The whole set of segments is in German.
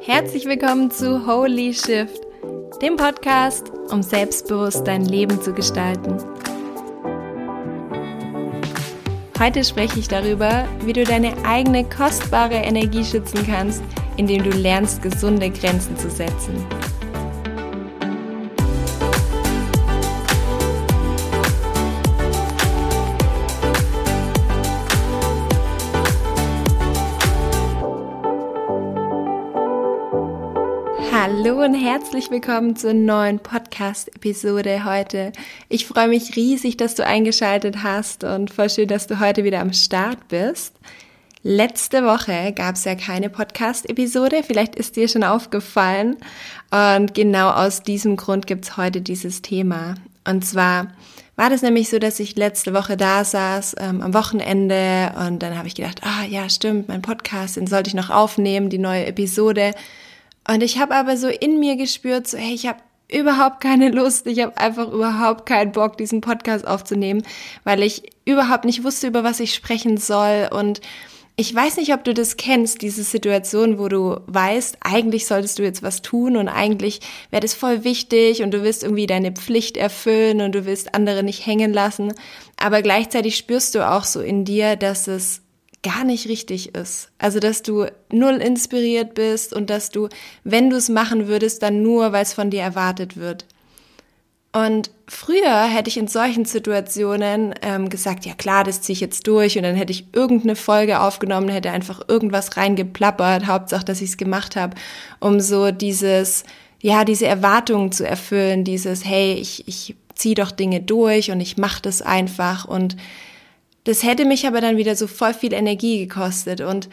Herzlich willkommen zu Holy Shift, dem Podcast, um selbstbewusst dein Leben zu gestalten. Heute spreche ich darüber, wie du deine eigene kostbare Energie schützen kannst, indem du lernst, gesunde Grenzen zu setzen. Hallo und herzlich willkommen zur neuen Podcast-Episode heute. Ich freue mich riesig, dass du eingeschaltet hast und voll schön, dass du heute wieder am Start bist. Letzte Woche gab es ja keine Podcast-Episode, vielleicht ist dir schon aufgefallen. Und genau aus diesem Grund gibt es heute dieses Thema. Und zwar war das nämlich so, dass ich letzte Woche da saß, ähm, am Wochenende, und dann habe ich gedacht, ah ja, stimmt, mein Podcast, den sollte ich noch aufnehmen, die neue Episode. Und ich habe aber so in mir gespürt, so, hey, ich habe überhaupt keine Lust, ich habe einfach überhaupt keinen Bock, diesen Podcast aufzunehmen, weil ich überhaupt nicht wusste, über was ich sprechen soll. Und ich weiß nicht, ob du das kennst, diese Situation, wo du weißt, eigentlich solltest du jetzt was tun und eigentlich wäre das voll wichtig und du willst irgendwie deine Pflicht erfüllen und du willst andere nicht hängen lassen. Aber gleichzeitig spürst du auch so in dir, dass es gar nicht richtig ist. Also, dass du null inspiriert bist und dass du, wenn du es machen würdest, dann nur, weil es von dir erwartet wird. Und früher hätte ich in solchen Situationen ähm, gesagt, ja klar, das ziehe ich jetzt durch und dann hätte ich irgendeine Folge aufgenommen, hätte einfach irgendwas reingeplappert, Hauptsache, dass ich es gemacht habe, um so dieses, ja, diese Erwartungen zu erfüllen, dieses, hey, ich, ich ziehe doch Dinge durch und ich mache das einfach und das hätte mich aber dann wieder so voll viel Energie gekostet. Und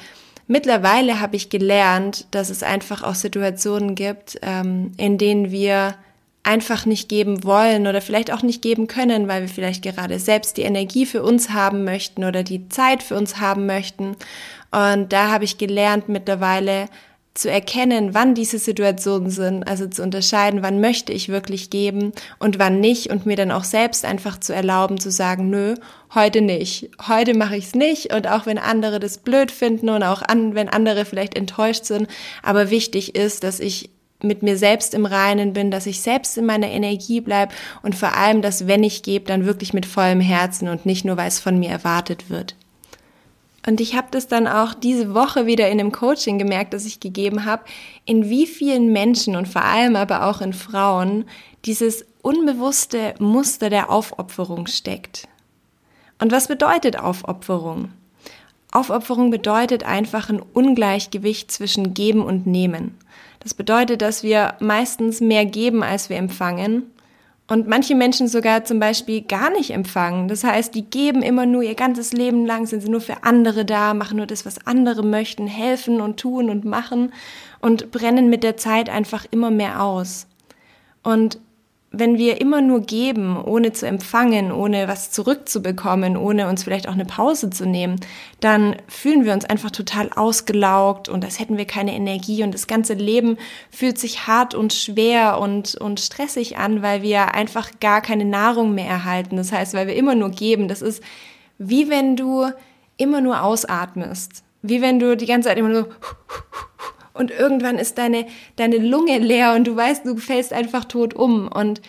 mittlerweile habe ich gelernt, dass es einfach auch Situationen gibt, ähm, in denen wir einfach nicht geben wollen oder vielleicht auch nicht geben können, weil wir vielleicht gerade selbst die Energie für uns haben möchten oder die Zeit für uns haben möchten. Und da habe ich gelernt mittlerweile zu erkennen, wann diese Situationen sind, also zu unterscheiden, wann möchte ich wirklich geben und wann nicht und mir dann auch selbst einfach zu erlauben zu sagen, nö, heute nicht. Heute mache ich es nicht und auch wenn andere das blöd finden und auch an, wenn andere vielleicht enttäuscht sind, aber wichtig ist, dass ich mit mir selbst im Reinen bin, dass ich selbst in meiner Energie bleib und vor allem, dass wenn ich gebe, dann wirklich mit vollem Herzen und nicht nur, weil es von mir erwartet wird. Und ich habe das dann auch diese Woche wieder in einem Coaching gemerkt, das ich gegeben habe, in wie vielen Menschen und vor allem aber auch in Frauen dieses unbewusste Muster der Aufopferung steckt. Und was bedeutet Aufopferung? Aufopferung bedeutet einfach ein Ungleichgewicht zwischen Geben und Nehmen. Das bedeutet, dass wir meistens mehr geben, als wir empfangen und manche Menschen sogar zum Beispiel gar nicht empfangen. Das heißt, die geben immer nur ihr ganzes Leben lang, sind sie nur für andere da, machen nur das, was andere möchten, helfen und tun und machen und brennen mit der Zeit einfach immer mehr aus. Und wenn wir immer nur geben, ohne zu empfangen, ohne was zurückzubekommen, ohne uns vielleicht auch eine Pause zu nehmen, dann fühlen wir uns einfach total ausgelaugt und als hätten wir keine Energie und das ganze Leben fühlt sich hart und schwer und, und stressig an, weil wir einfach gar keine Nahrung mehr erhalten. Das heißt, weil wir immer nur geben. Das ist wie wenn du immer nur ausatmest. Wie wenn du die ganze Zeit immer nur und irgendwann ist deine, deine Lunge leer und du weißt, du fällst einfach tot um. Und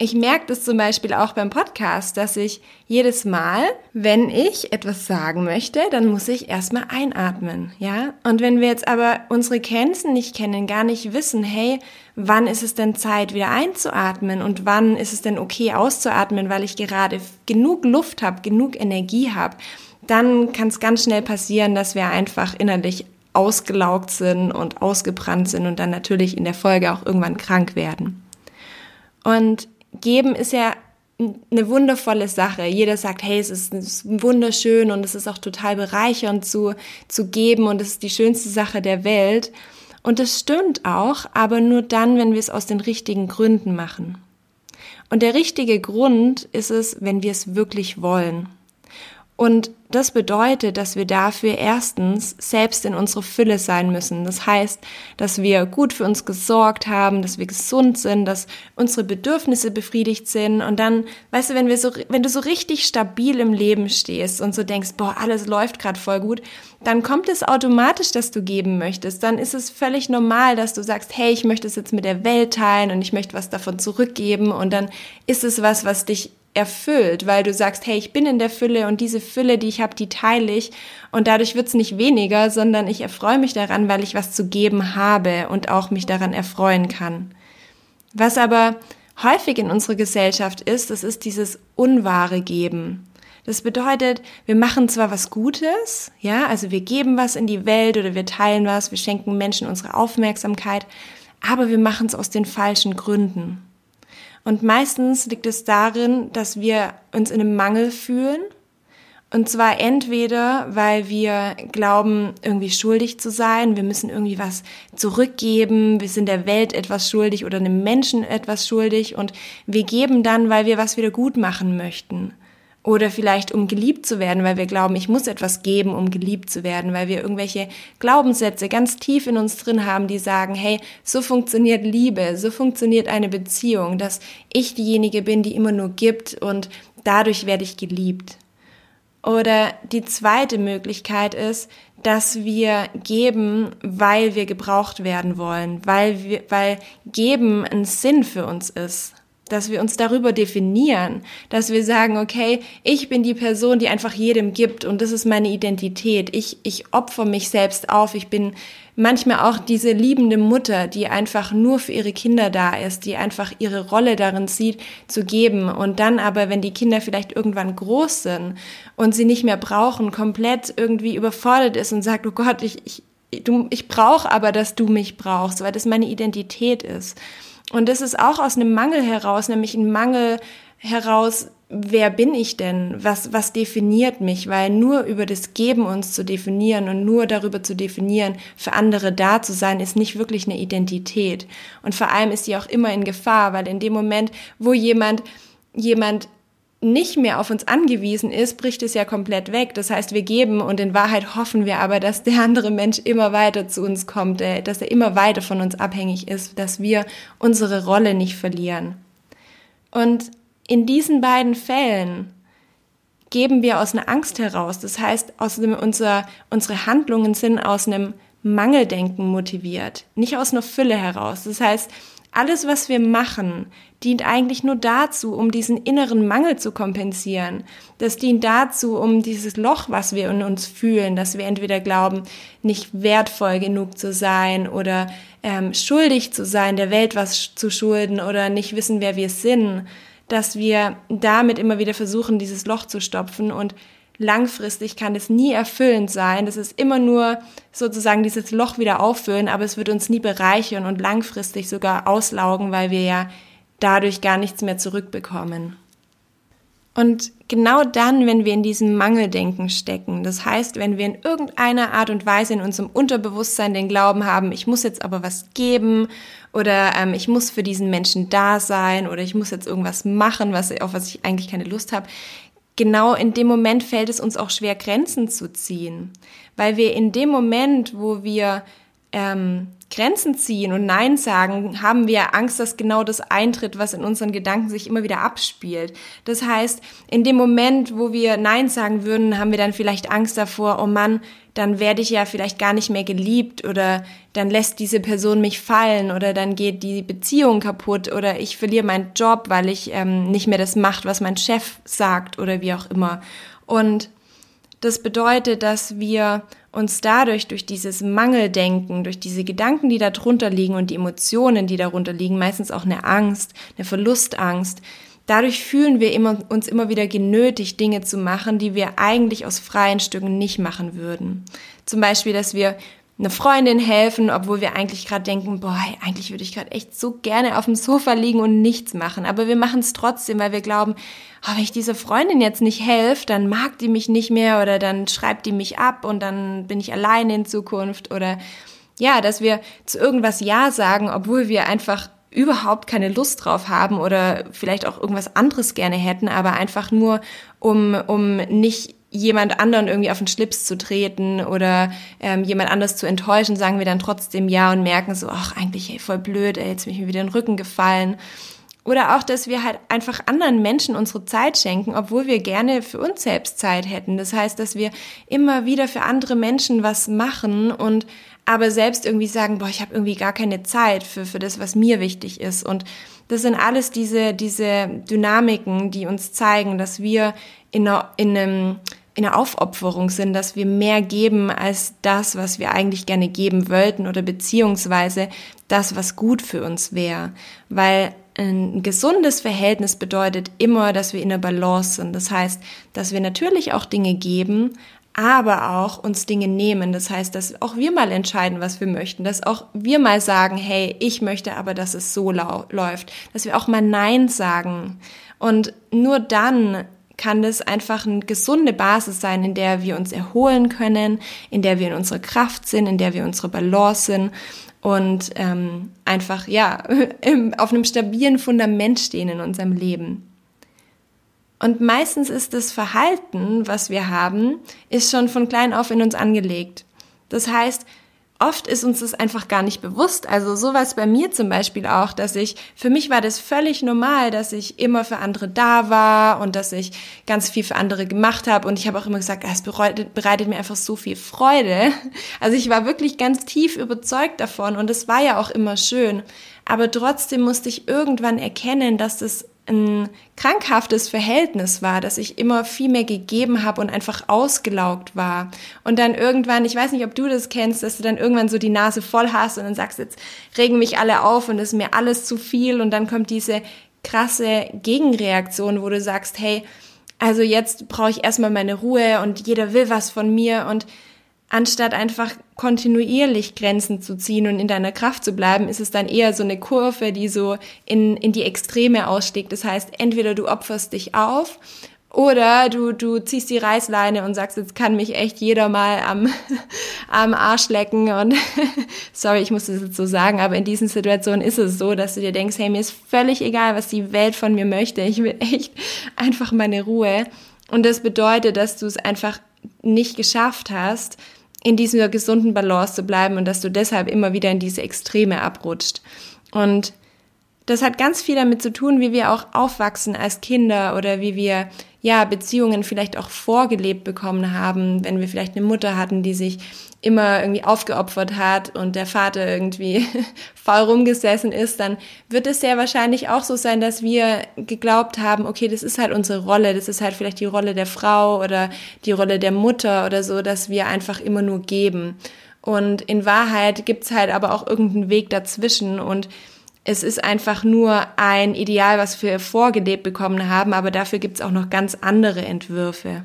ich merke das zum Beispiel auch beim Podcast, dass ich jedes Mal, wenn ich etwas sagen möchte, dann muss ich erstmal einatmen, ja? Und wenn wir jetzt aber unsere Grenzen nicht kennen, gar nicht wissen, hey, wann ist es denn Zeit, wieder einzuatmen und wann ist es denn okay auszuatmen, weil ich gerade genug Luft habe, genug Energie habe, dann kann es ganz schnell passieren, dass wir einfach innerlich ausgelaugt sind und ausgebrannt sind und dann natürlich in der Folge auch irgendwann krank werden. Und geben ist ja eine wundervolle Sache. Jeder sagt, hey, es ist, wunderschön und es ist auch total bereichernd zu, zu geben und es ist die schönste Sache der Welt. Und das stimmt auch, aber nur dann, wenn wir es aus den richtigen Gründen machen. Und der richtige Grund ist es, wenn wir es wirklich wollen. Und das bedeutet, dass wir dafür erstens selbst in unsere Fülle sein müssen. Das heißt, dass wir gut für uns gesorgt haben, dass wir gesund sind, dass unsere Bedürfnisse befriedigt sind. Und dann, weißt du, wenn wir so, wenn du so richtig stabil im Leben stehst und so denkst, boah, alles läuft gerade voll gut, dann kommt es automatisch, dass du geben möchtest. Dann ist es völlig normal, dass du sagst, hey, ich möchte es jetzt mit der Welt teilen und ich möchte was davon zurückgeben. Und dann ist es was, was dich erfüllt, weil du sagst, hey, ich bin in der Fülle und diese Fülle, die ich habe, die teile ich und dadurch wird es nicht weniger, sondern ich erfreue mich daran, weil ich was zu geben habe und auch mich daran erfreuen kann. Was aber häufig in unserer Gesellschaft ist, das ist dieses unwahre Geben. Das bedeutet, wir machen zwar was Gutes, ja, also wir geben was in die Welt oder wir teilen was, wir schenken Menschen unsere Aufmerksamkeit, aber wir machen es aus den falschen Gründen. Und meistens liegt es darin, dass wir uns in einem Mangel fühlen. Und zwar entweder, weil wir glauben, irgendwie schuldig zu sein, wir müssen irgendwie was zurückgeben, wir sind der Welt etwas schuldig oder einem Menschen etwas schuldig und wir geben dann, weil wir was wieder gut machen möchten. Oder vielleicht um geliebt zu werden, weil wir glauben, ich muss etwas geben, um geliebt zu werden, weil wir irgendwelche Glaubenssätze ganz tief in uns drin haben, die sagen, hey, so funktioniert Liebe, so funktioniert eine Beziehung, dass ich diejenige bin, die immer nur gibt und dadurch werde ich geliebt. Oder die zweite Möglichkeit ist, dass wir geben, weil wir gebraucht werden wollen, weil wir, weil geben ein Sinn für uns ist dass wir uns darüber definieren, dass wir sagen, okay, ich bin die Person, die einfach jedem gibt und das ist meine Identität. Ich, ich opfer mich selbst auf. Ich bin manchmal auch diese liebende Mutter, die einfach nur für ihre Kinder da ist, die einfach ihre Rolle darin sieht, zu geben und dann aber, wenn die Kinder vielleicht irgendwann groß sind und sie nicht mehr brauchen, komplett irgendwie überfordert ist und sagt, oh Gott, ich, ich, ich brauche aber, dass du mich brauchst, weil das meine Identität ist. Und das ist auch aus einem Mangel heraus, nämlich ein Mangel heraus, wer bin ich denn? Was, was definiert mich? Weil nur über das Geben uns zu definieren und nur darüber zu definieren, für andere da zu sein, ist nicht wirklich eine Identität. Und vor allem ist sie auch immer in Gefahr, weil in dem Moment, wo jemand, jemand nicht mehr auf uns angewiesen ist, bricht es ja komplett weg. Das heißt, wir geben und in Wahrheit hoffen wir aber, dass der andere Mensch immer weiter zu uns kommt, äh, dass er immer weiter von uns abhängig ist, dass wir unsere Rolle nicht verlieren. Und in diesen beiden Fällen geben wir aus einer Angst heraus. Das heißt, aus einem, unser, unsere Handlungen sind aus einem Mangeldenken motiviert, nicht aus einer Fülle heraus. Das heißt, alles, was wir machen, dient eigentlich nur dazu, um diesen inneren Mangel zu kompensieren. Das dient dazu, um dieses Loch, was wir in uns fühlen, dass wir entweder glauben, nicht wertvoll genug zu sein oder ähm, schuldig zu sein, der Welt was zu schulden oder nicht wissen, wer wir sind, dass wir damit immer wieder versuchen, dieses Loch zu stopfen und langfristig kann es nie erfüllend sein. Das ist immer nur sozusagen dieses Loch wieder auffüllen, aber es wird uns nie bereichern und langfristig sogar auslaugen, weil wir ja dadurch gar nichts mehr zurückbekommen. Und genau dann, wenn wir in diesem Mangeldenken stecken, das heißt, wenn wir in irgendeiner Art und Weise in unserem Unterbewusstsein den Glauben haben, ich muss jetzt aber was geben oder ähm, ich muss für diesen Menschen da sein oder ich muss jetzt irgendwas machen, was, auf was ich eigentlich keine Lust habe, genau in dem Moment fällt es uns auch schwer, Grenzen zu ziehen, weil wir in dem Moment, wo wir ähm, Grenzen ziehen und Nein sagen, haben wir Angst, dass genau das eintritt, was in unseren Gedanken sich immer wieder abspielt. Das heißt, in dem Moment, wo wir Nein sagen würden, haben wir dann vielleicht Angst davor, oh Mann, dann werde ich ja vielleicht gar nicht mehr geliebt oder dann lässt diese Person mich fallen oder dann geht die Beziehung kaputt oder ich verliere meinen Job, weil ich ähm, nicht mehr das macht, was mein Chef sagt oder wie auch immer. Und das bedeutet, dass wir uns dadurch, durch dieses Mangeldenken, durch diese Gedanken, die da drunter liegen und die Emotionen, die darunter liegen, meistens auch eine Angst, eine Verlustangst, dadurch fühlen wir immer, uns immer wieder genötigt, Dinge zu machen, die wir eigentlich aus freien Stücken nicht machen würden. Zum Beispiel, dass wir eine Freundin helfen, obwohl wir eigentlich gerade denken, boah, eigentlich würde ich gerade echt so gerne auf dem Sofa liegen und nichts machen. Aber wir machen es trotzdem, weil wir glauben, oh, wenn ich dieser Freundin jetzt nicht helfe, dann mag die mich nicht mehr oder dann schreibt die mich ab und dann bin ich alleine in Zukunft oder ja, dass wir zu irgendwas Ja sagen, obwohl wir einfach überhaupt keine Lust drauf haben oder vielleicht auch irgendwas anderes gerne hätten, aber einfach nur, um, um nicht jemand anderen irgendwie auf den Schlips zu treten oder ähm, jemand anders zu enttäuschen, sagen wir dann trotzdem ja und merken so, ach, eigentlich ey, voll blöd, ey, jetzt bin ich mir wieder in den Rücken gefallen. Oder auch, dass wir halt einfach anderen Menschen unsere Zeit schenken, obwohl wir gerne für uns selbst Zeit hätten. Das heißt, dass wir immer wieder für andere Menschen was machen und aber selbst irgendwie sagen, boah, ich habe irgendwie gar keine Zeit für, für das, was mir wichtig ist. Und das sind alles diese, diese Dynamiken, die uns zeigen, dass wir in einer, in einem in einer Aufopferung sind, dass wir mehr geben als das, was wir eigentlich gerne geben wollten oder beziehungsweise das, was gut für uns wäre. Weil ein gesundes Verhältnis bedeutet immer, dass wir in der Balance sind. Das heißt, dass wir natürlich auch Dinge geben, aber auch uns Dinge nehmen. Das heißt, dass auch wir mal entscheiden, was wir möchten, dass auch wir mal sagen, hey, ich möchte aber, dass es so läuft, dass wir auch mal Nein sagen. Und nur dann kann das einfach eine gesunde Basis sein, in der wir uns erholen können, in der wir in unserer Kraft sind, in der wir unsere Balance sind und ähm, einfach ja auf einem stabilen Fundament stehen in unserem Leben. Und meistens ist das Verhalten, was wir haben, ist schon von klein auf in uns angelegt. Das heißt, oft ist uns das einfach gar nicht bewusst. Also sowas bei mir zum Beispiel auch, dass ich, für mich war das völlig normal, dass ich immer für andere da war und dass ich ganz viel für andere gemacht habe. Und ich habe auch immer gesagt, es bereitet, bereitet mir einfach so viel Freude. Also ich war wirklich ganz tief überzeugt davon und es war ja auch immer schön. Aber trotzdem musste ich irgendwann erkennen, dass das ein krankhaftes Verhältnis war, dass ich immer viel mehr gegeben habe und einfach ausgelaugt war. Und dann irgendwann, ich weiß nicht, ob du das kennst, dass du dann irgendwann so die Nase voll hast und dann sagst, jetzt regen mich alle auf und ist mir alles zu viel und dann kommt diese krasse Gegenreaktion, wo du sagst, hey, also jetzt brauche ich erstmal meine Ruhe und jeder will was von mir und anstatt einfach kontinuierlich Grenzen zu ziehen und in deiner Kraft zu bleiben, ist es dann eher so eine Kurve, die so in, in die Extreme ausstieg. Das heißt, entweder du opferst dich auf oder du, du ziehst die Reißleine und sagst, jetzt kann mich echt jeder mal am, am Arsch lecken und sorry, ich muss das jetzt so sagen, aber in diesen Situationen ist es so, dass du dir denkst, hey, mir ist völlig egal, was die Welt von mir möchte. Ich will echt einfach meine Ruhe. Und das bedeutet, dass du es einfach nicht geschafft hast, in dieser gesunden Balance zu bleiben und dass du deshalb immer wieder in diese Extreme abrutscht. Und das hat ganz viel damit zu tun, wie wir auch aufwachsen als Kinder oder wie wir ja Beziehungen vielleicht auch vorgelebt bekommen haben, wenn wir vielleicht eine Mutter hatten, die sich immer irgendwie aufgeopfert hat und der Vater irgendwie faul rumgesessen ist, dann wird es sehr wahrscheinlich auch so sein, dass wir geglaubt haben, okay, das ist halt unsere Rolle, das ist halt vielleicht die Rolle der Frau oder die Rolle der Mutter oder so, dass wir einfach immer nur geben. Und in Wahrheit gibt's halt aber auch irgendeinen Weg dazwischen und es ist einfach nur ein Ideal, was wir vorgelebt bekommen haben, aber dafür gibt's auch noch ganz andere Entwürfe.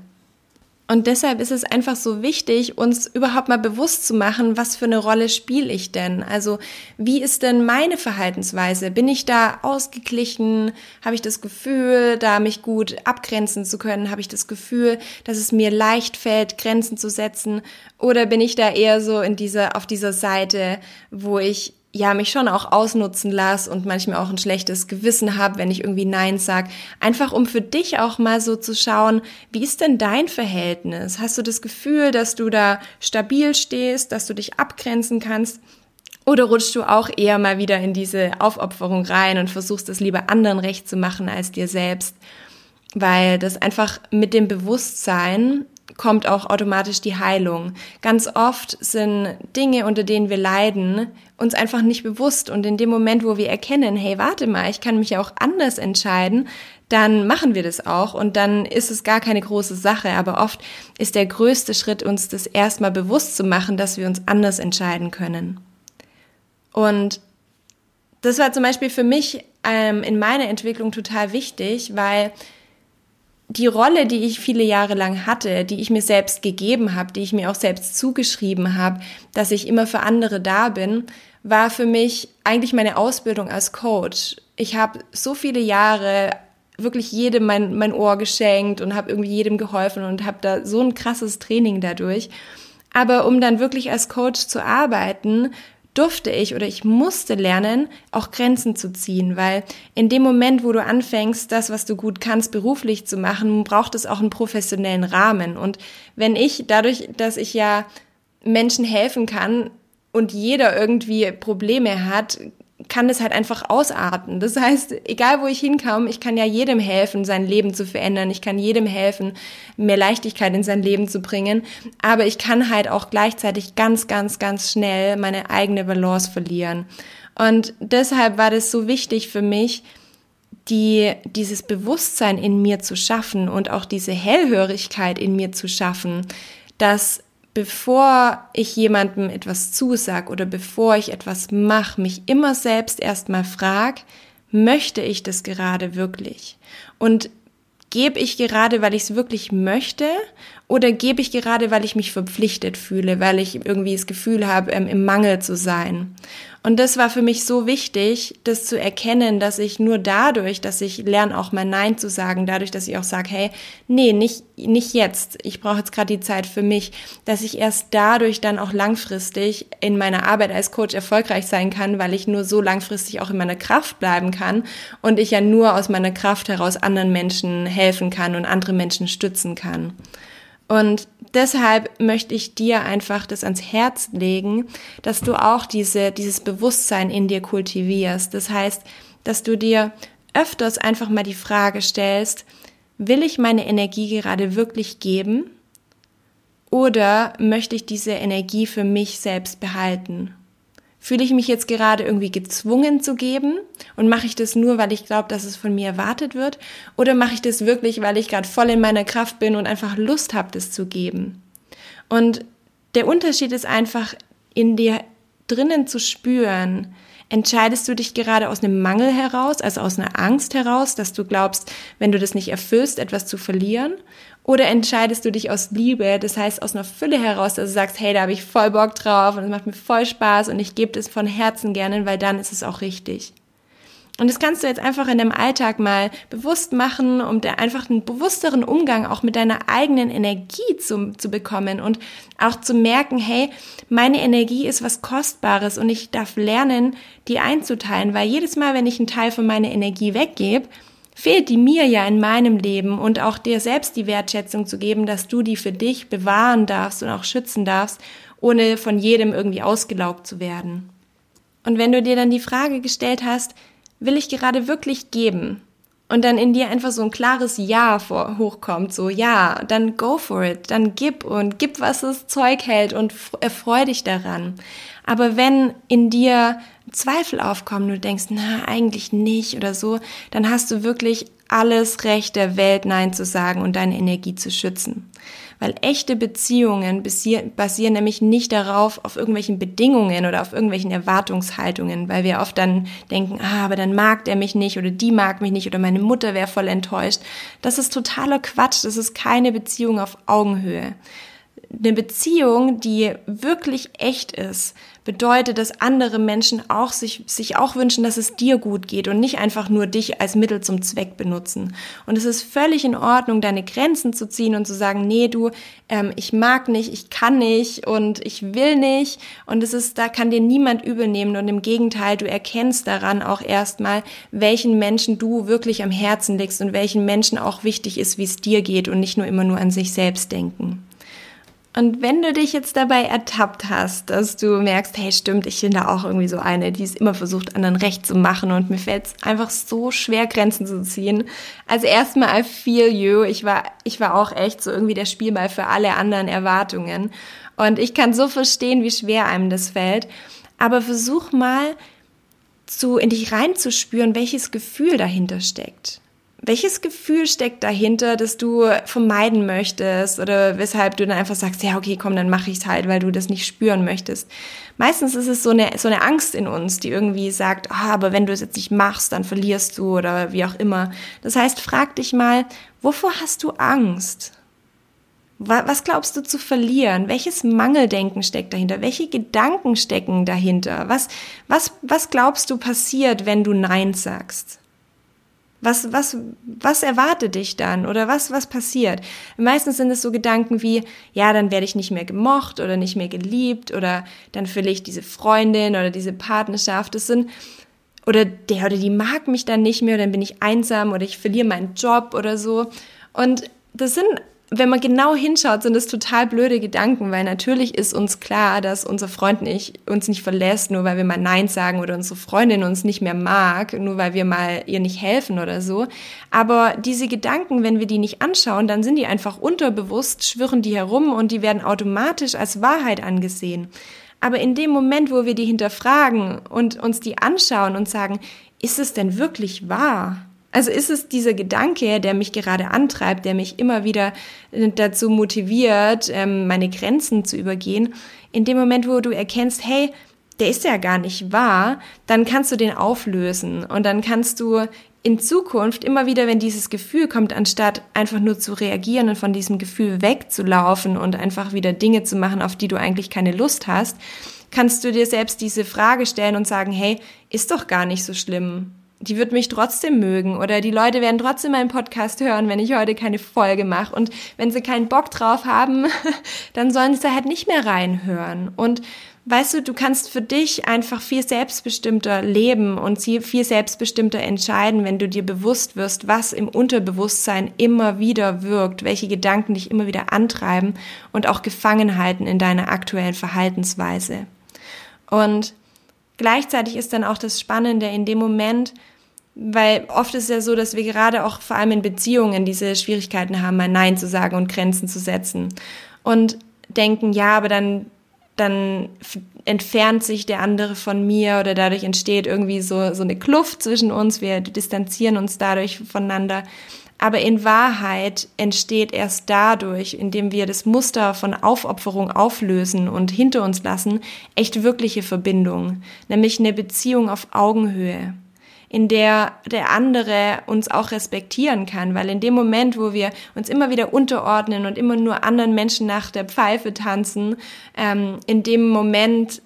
Und deshalb ist es einfach so wichtig, uns überhaupt mal bewusst zu machen, was für eine Rolle spiele ich denn? Also wie ist denn meine Verhaltensweise? Bin ich da ausgeglichen? Habe ich das Gefühl, da mich gut abgrenzen zu können? Habe ich das Gefühl, dass es mir leicht fällt, Grenzen zu setzen? Oder bin ich da eher so in dieser, auf dieser Seite, wo ich ja mich schon auch ausnutzen lasse und manchmal auch ein schlechtes Gewissen habe, wenn ich irgendwie Nein sag. Einfach um für dich auch mal so zu schauen, wie ist denn dein Verhältnis? Hast du das Gefühl, dass du da stabil stehst, dass du dich abgrenzen kannst? Oder rutschst du auch eher mal wieder in diese Aufopferung rein und versuchst es lieber anderen recht zu machen als dir selbst? Weil das einfach mit dem Bewusstsein kommt auch automatisch die Heilung. Ganz oft sind Dinge, unter denen wir leiden, uns einfach nicht bewusst. Und in dem Moment, wo wir erkennen, hey, warte mal, ich kann mich ja auch anders entscheiden, dann machen wir das auch und dann ist es gar keine große Sache. Aber oft ist der größte Schritt, uns das erstmal bewusst zu machen, dass wir uns anders entscheiden können. Und das war zum Beispiel für mich ähm, in meiner Entwicklung total wichtig, weil die Rolle, die ich viele Jahre lang hatte, die ich mir selbst gegeben habe, die ich mir auch selbst zugeschrieben habe, dass ich immer für andere da bin, war für mich eigentlich meine Ausbildung als Coach. Ich habe so viele Jahre wirklich jedem mein, mein Ohr geschenkt und habe irgendwie jedem geholfen und habe da so ein krasses Training dadurch. Aber um dann wirklich als Coach zu arbeiten, durfte ich oder ich musste lernen, auch Grenzen zu ziehen, weil in dem Moment, wo du anfängst, das, was du gut kannst, beruflich zu machen, braucht es auch einen professionellen Rahmen. Und wenn ich dadurch, dass ich ja Menschen helfen kann und jeder irgendwie Probleme hat, kann es halt einfach ausarten. Das heißt, egal wo ich hinkomme, ich kann ja jedem helfen, sein Leben zu verändern. Ich kann jedem helfen, mehr Leichtigkeit in sein Leben zu bringen. Aber ich kann halt auch gleichzeitig ganz, ganz, ganz schnell meine eigene Balance verlieren. Und deshalb war das so wichtig für mich, die, dieses Bewusstsein in mir zu schaffen und auch diese Hellhörigkeit in mir zu schaffen, dass bevor ich jemandem etwas zusag oder bevor ich etwas mache, mich immer selbst erstmal frag, möchte ich das gerade wirklich? Und gebe ich gerade, weil ich es wirklich möchte oder gebe ich gerade, weil ich mich verpflichtet fühle, weil ich irgendwie das Gefühl habe, ähm, im Mangel zu sein? Und das war für mich so wichtig, das zu erkennen, dass ich nur dadurch, dass ich lerne auch mal Nein zu sagen, dadurch, dass ich auch sage, hey, nee, nicht, nicht jetzt, ich brauche jetzt gerade die Zeit für mich, dass ich erst dadurch dann auch langfristig in meiner Arbeit als Coach erfolgreich sein kann, weil ich nur so langfristig auch in meiner Kraft bleiben kann und ich ja nur aus meiner Kraft heraus anderen Menschen helfen kann und andere Menschen stützen kann. Und deshalb möchte ich dir einfach das ans Herz legen, dass du auch diese, dieses Bewusstsein in dir kultivierst. Das heißt, dass du dir öfters einfach mal die Frage stellst, will ich meine Energie gerade wirklich geben? Oder möchte ich diese Energie für mich selbst behalten? Fühle ich mich jetzt gerade irgendwie gezwungen zu geben und mache ich das nur, weil ich glaube, dass es von mir erwartet wird? Oder mache ich das wirklich, weil ich gerade voll in meiner Kraft bin und einfach Lust habe, das zu geben? Und der Unterschied ist einfach in dir drinnen zu spüren, entscheidest du dich gerade aus einem Mangel heraus, also aus einer Angst heraus, dass du glaubst, wenn du das nicht erfüllst, etwas zu verlieren? Oder entscheidest du dich aus Liebe, das heißt aus einer Fülle heraus, dass du sagst, hey, da habe ich voll Bock drauf und es macht mir voll Spaß und ich gebe das von Herzen gerne, weil dann ist es auch richtig. Und das kannst du jetzt einfach in deinem Alltag mal bewusst machen, um da einfach einen bewussteren Umgang auch mit deiner eigenen Energie zu, zu bekommen und auch zu merken, hey, meine Energie ist was Kostbares und ich darf lernen, die einzuteilen, weil jedes Mal, wenn ich einen Teil von meiner Energie weggebe, fehlt die mir ja in meinem Leben und auch dir selbst die Wertschätzung zu geben, dass du die für dich bewahren darfst und auch schützen darfst, ohne von jedem irgendwie ausgelaugt zu werden. Und wenn du dir dann die Frage gestellt hast, will ich gerade wirklich geben? Und dann in dir einfach so ein klares Ja vor, hochkommt, so ja, dann go for it, dann gib und gib, was das Zeug hält und erfreu dich daran. Aber wenn in dir Zweifel aufkommen, du denkst, na, eigentlich nicht oder so, dann hast du wirklich alles Recht der Welt, Nein zu sagen und deine Energie zu schützen. Weil echte Beziehungen basieren nämlich nicht darauf, auf irgendwelchen Bedingungen oder auf irgendwelchen Erwartungshaltungen, weil wir oft dann denken, ah, aber dann mag der mich nicht oder die mag mich nicht oder meine Mutter wäre voll enttäuscht. Das ist totaler Quatsch, das ist keine Beziehung auf Augenhöhe eine Beziehung, die wirklich echt ist, bedeutet, dass andere Menschen auch sich, sich auch wünschen, dass es dir gut geht und nicht einfach nur dich als Mittel zum Zweck benutzen. Und es ist völlig in Ordnung, deine Grenzen zu ziehen und zu sagen, nee, du, ähm, ich mag nicht, ich kann nicht und ich will nicht. Und es ist, da kann dir niemand übel nehmen. Und im Gegenteil, du erkennst daran auch erstmal, welchen Menschen du wirklich am Herzen legst und welchen Menschen auch wichtig ist, wie es dir geht und nicht nur immer nur an sich selbst denken. Und wenn du dich jetzt dabei ertappt hast, dass du merkst, hey, stimmt, ich bin da auch irgendwie so eine, die es immer versucht, anderen recht zu machen und mir fällt es einfach so schwer, Grenzen zu ziehen. Also erstmal, I feel you. Ich war, ich war auch echt so irgendwie der Spielball für alle anderen Erwartungen. Und ich kann so verstehen, wie schwer einem das fällt. Aber versuch mal, zu, in dich reinzuspüren, welches Gefühl dahinter steckt welches Gefühl steckt dahinter, das du vermeiden möchtest oder weshalb du dann einfach sagst, ja, okay, komm, dann mache ich es halt, weil du das nicht spüren möchtest. Meistens ist es so eine, so eine Angst in uns, die irgendwie sagt, ah, aber wenn du es jetzt nicht machst, dann verlierst du oder wie auch immer. Das heißt, frag dich mal, wovor hast du Angst? Was glaubst du zu verlieren? Welches Mangeldenken steckt dahinter? Welche Gedanken stecken dahinter? Was, was, was glaubst du passiert, wenn du Nein sagst? Was, was, was erwartet dich dann oder was, was passiert? Meistens sind es so Gedanken wie, ja, dann werde ich nicht mehr gemocht oder nicht mehr geliebt oder dann verliere ich diese Freundin oder diese Partnerschaft. Das sind, oder der oder die mag mich dann nicht mehr, dann bin ich einsam oder ich verliere meinen Job oder so. Und das sind wenn man genau hinschaut, sind das total blöde Gedanken, weil natürlich ist uns klar, dass unser Freund nicht, uns nicht verlässt, nur weil wir mal Nein sagen oder unsere Freundin uns nicht mehr mag, nur weil wir mal ihr nicht helfen oder so. Aber diese Gedanken, wenn wir die nicht anschauen, dann sind die einfach unterbewusst, schwirren die herum und die werden automatisch als Wahrheit angesehen. Aber in dem Moment, wo wir die hinterfragen und uns die anschauen und sagen, ist es denn wirklich wahr? Also ist es dieser Gedanke, der mich gerade antreibt, der mich immer wieder äh, dazu motiviert, ähm, meine Grenzen zu übergehen. In dem Moment, wo du erkennst, hey, der ist ja gar nicht wahr, dann kannst du den auflösen und dann kannst du in Zukunft immer wieder, wenn dieses Gefühl kommt, anstatt einfach nur zu reagieren und von diesem Gefühl wegzulaufen und einfach wieder Dinge zu machen, auf die du eigentlich keine Lust hast, kannst du dir selbst diese Frage stellen und sagen, hey, ist doch gar nicht so schlimm die wird mich trotzdem mögen oder die Leute werden trotzdem meinen Podcast hören, wenn ich heute keine Folge mache. Und wenn sie keinen Bock drauf haben, dann sollen sie halt nicht mehr reinhören. Und weißt du, du kannst für dich einfach viel selbstbestimmter leben und viel selbstbestimmter entscheiden, wenn du dir bewusst wirst, was im Unterbewusstsein immer wieder wirkt, welche Gedanken dich immer wieder antreiben und auch gefangen halten in deiner aktuellen Verhaltensweise. Und gleichzeitig ist dann auch das Spannende in dem Moment, weil oft ist ja so, dass wir gerade auch vor allem in Beziehungen diese Schwierigkeiten haben, mal Nein zu sagen und Grenzen zu setzen. Und denken, ja, aber dann, dann entfernt sich der andere von mir oder dadurch entsteht irgendwie so, so eine Kluft zwischen uns. Wir distanzieren uns dadurch voneinander. Aber in Wahrheit entsteht erst dadurch, indem wir das Muster von Aufopferung auflösen und hinter uns lassen, echt wirkliche Verbindung, nämlich eine Beziehung auf Augenhöhe in der der andere uns auch respektieren kann, weil in dem Moment, wo wir uns immer wieder unterordnen und immer nur anderen Menschen nach der Pfeife tanzen, ähm, in dem Moment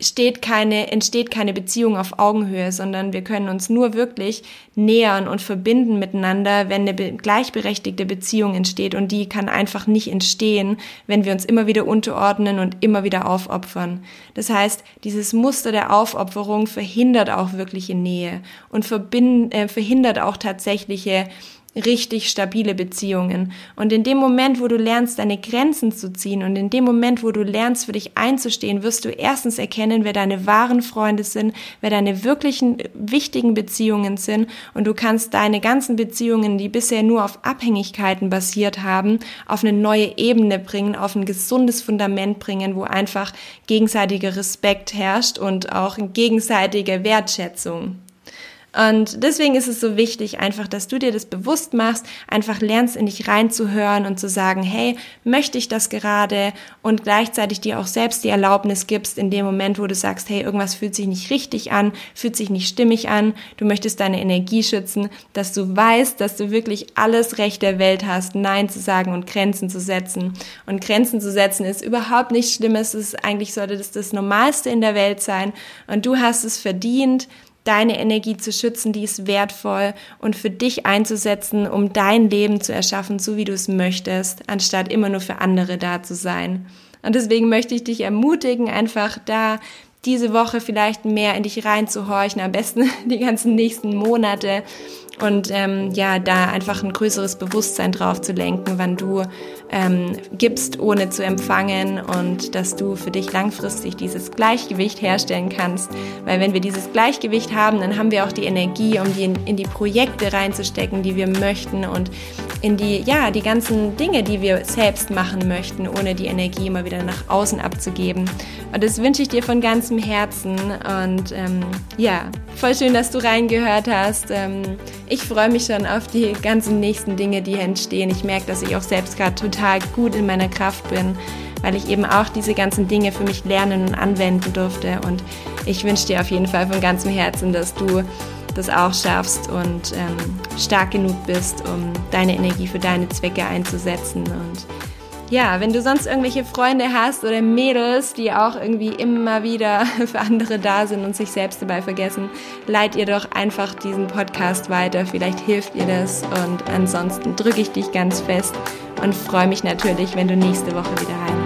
steht keine, entsteht keine Beziehung auf Augenhöhe, sondern wir können uns nur wirklich nähern und verbinden miteinander, wenn eine gleichberechtigte Beziehung entsteht. Und die kann einfach nicht entstehen, wenn wir uns immer wieder unterordnen und immer wieder aufopfern. Das heißt, dieses Muster der Aufopferung verhindert auch wirkliche Nähe und verbind, äh, verhindert auch tatsächliche richtig stabile Beziehungen. Und in dem Moment, wo du lernst, deine Grenzen zu ziehen und in dem Moment, wo du lernst, für dich einzustehen, wirst du erstens erkennen, wer deine wahren Freunde sind, wer deine wirklichen wichtigen Beziehungen sind und du kannst deine ganzen Beziehungen, die bisher nur auf Abhängigkeiten basiert haben, auf eine neue Ebene bringen, auf ein gesundes Fundament bringen, wo einfach gegenseitiger Respekt herrscht und auch gegenseitige Wertschätzung. Und deswegen ist es so wichtig, einfach, dass du dir das bewusst machst, einfach lernst, in dich reinzuhören und zu sagen, hey, möchte ich das gerade? Und gleichzeitig dir auch selbst die Erlaubnis gibst, in dem Moment, wo du sagst, hey, irgendwas fühlt sich nicht richtig an, fühlt sich nicht stimmig an, du möchtest deine Energie schützen, dass du weißt, dass du wirklich alles Recht der Welt hast, Nein zu sagen und Grenzen zu setzen. Und Grenzen zu setzen ist überhaupt nichts Schlimmes, es ist eigentlich sollte das das Normalste in der Welt sein. Und du hast es verdient, deine Energie zu schützen, die ist wertvoll und für dich einzusetzen, um dein Leben zu erschaffen, so wie du es möchtest, anstatt immer nur für andere da zu sein. Und deswegen möchte ich dich ermutigen, einfach da diese Woche vielleicht mehr in dich reinzuhorchen, am besten die ganzen nächsten Monate und ähm, ja, da einfach ein größeres Bewusstsein drauf zu lenken, wann du ähm, gibst, ohne zu empfangen und dass du für dich langfristig dieses Gleichgewicht herstellen kannst. Weil wenn wir dieses Gleichgewicht haben, dann haben wir auch die Energie, um die in, in die Projekte reinzustecken, die wir möchten und in die, ja, die ganzen Dinge, die wir selbst machen möchten, ohne die Energie immer wieder nach außen abzugeben. Und das wünsche ich dir von ganzem Herzen und ähm, ja, voll schön, dass du reingehört hast. Ähm, ich freue mich schon auf die ganzen nächsten Dinge, die hier entstehen. Ich merke, dass ich auch selbst gerade total gut in meiner Kraft bin, weil ich eben auch diese ganzen Dinge für mich lernen und anwenden durfte. Und ich wünsche dir auf jeden Fall von ganzem Herzen, dass du das auch schaffst und ähm, stark genug bist, um deine Energie für deine Zwecke einzusetzen. Und ja, wenn du sonst irgendwelche Freunde hast oder Mädels, die auch irgendwie immer wieder für andere da sind und sich selbst dabei vergessen, leit ihr doch einfach diesen Podcast weiter. Vielleicht hilft ihr das. Und ansonsten drücke ich dich ganz fest und freue mich natürlich, wenn du nächste Woche wieder rein